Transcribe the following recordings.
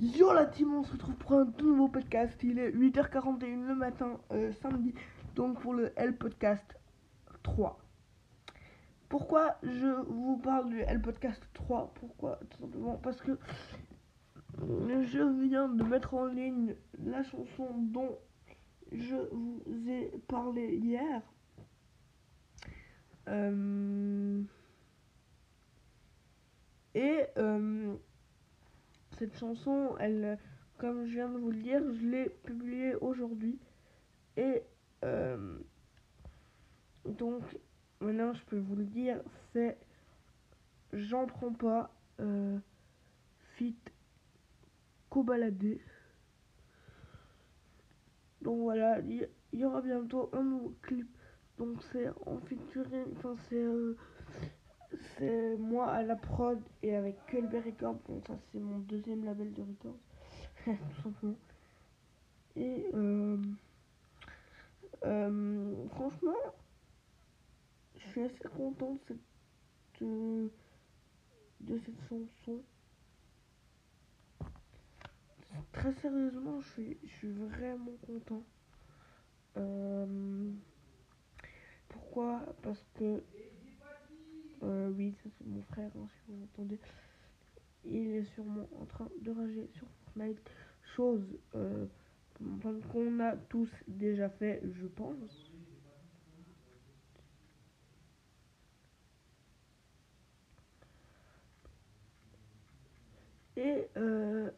Yo la team, on se retrouve pour un tout nouveau podcast. Il est 8h41 le matin, euh, samedi, donc pour le L Podcast 3. Pourquoi je vous parle du L Podcast 3 Pourquoi? Tout simplement parce que je viens de mettre en ligne la chanson dont je vous ai parlé hier. Euh, et euh, cette chanson, elle, comme je viens de vous le dire, je l'ai publiée aujourd'hui. Et euh, donc, maintenant je peux vous le dire, c'est J'en prends pas, euh, fit Cobaladé. Donc voilà, il y, aura bientôt un nouveau clip. Donc c'est en featuring, enfin c'est euh, c'est moi à la prod et avec Culber Records. Bon, ça c'est mon deuxième label de records, tout simplement. Et euh, euh, franchement, je suis assez content de cette, euh, de cette chanson. Très sérieusement, je suis, je suis vraiment content. pourquoi? Parce que oui, c'est mon frère, hein, si vous entendez. Il est sûrement en train de rager sur Fortnite. Chose euh, qu'on a tous déjà fait, je pense. Et euh,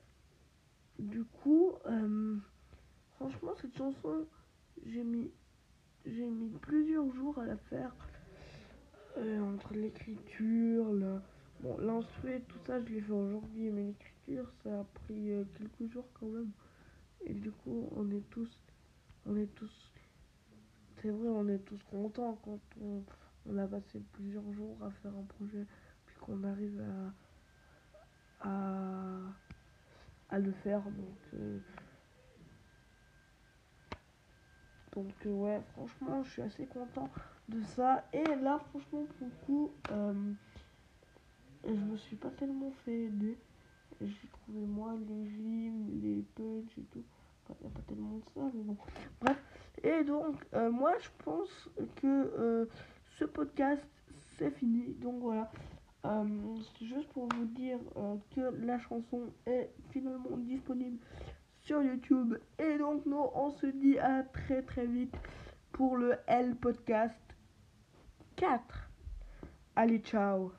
du coup, euh, franchement, cette chanson, j'ai mis, j'ai mis plusieurs jours à la faire. Euh, entre l'écriture, le... bon, tout ça, je l'ai fait aujourd'hui, mais l'écriture, ça a pris euh, quelques jours quand même. Et du coup, on est tous, on est tous, c'est vrai, on est tous contents quand on, on, a passé plusieurs jours à faire un projet, puis qu'on arrive à, à, à, le faire. Donc, euh, donc ouais, franchement, je suis assez content de ça. Et là, franchement, pour le coup, euh, je me suis pas tellement fait aider. J'ai trouvé moi les rimes, les punch et tout. il n'y a pas tellement de ça, mais bon. Bref. Et donc, euh, moi, je pense que euh, ce podcast, c'est fini. Donc voilà. c'est juste pour vous dire que la chanson est finalement disponible sur YouTube. Et donc, nous, on se dit à très très vite pour le L Podcast 4. Allez, ciao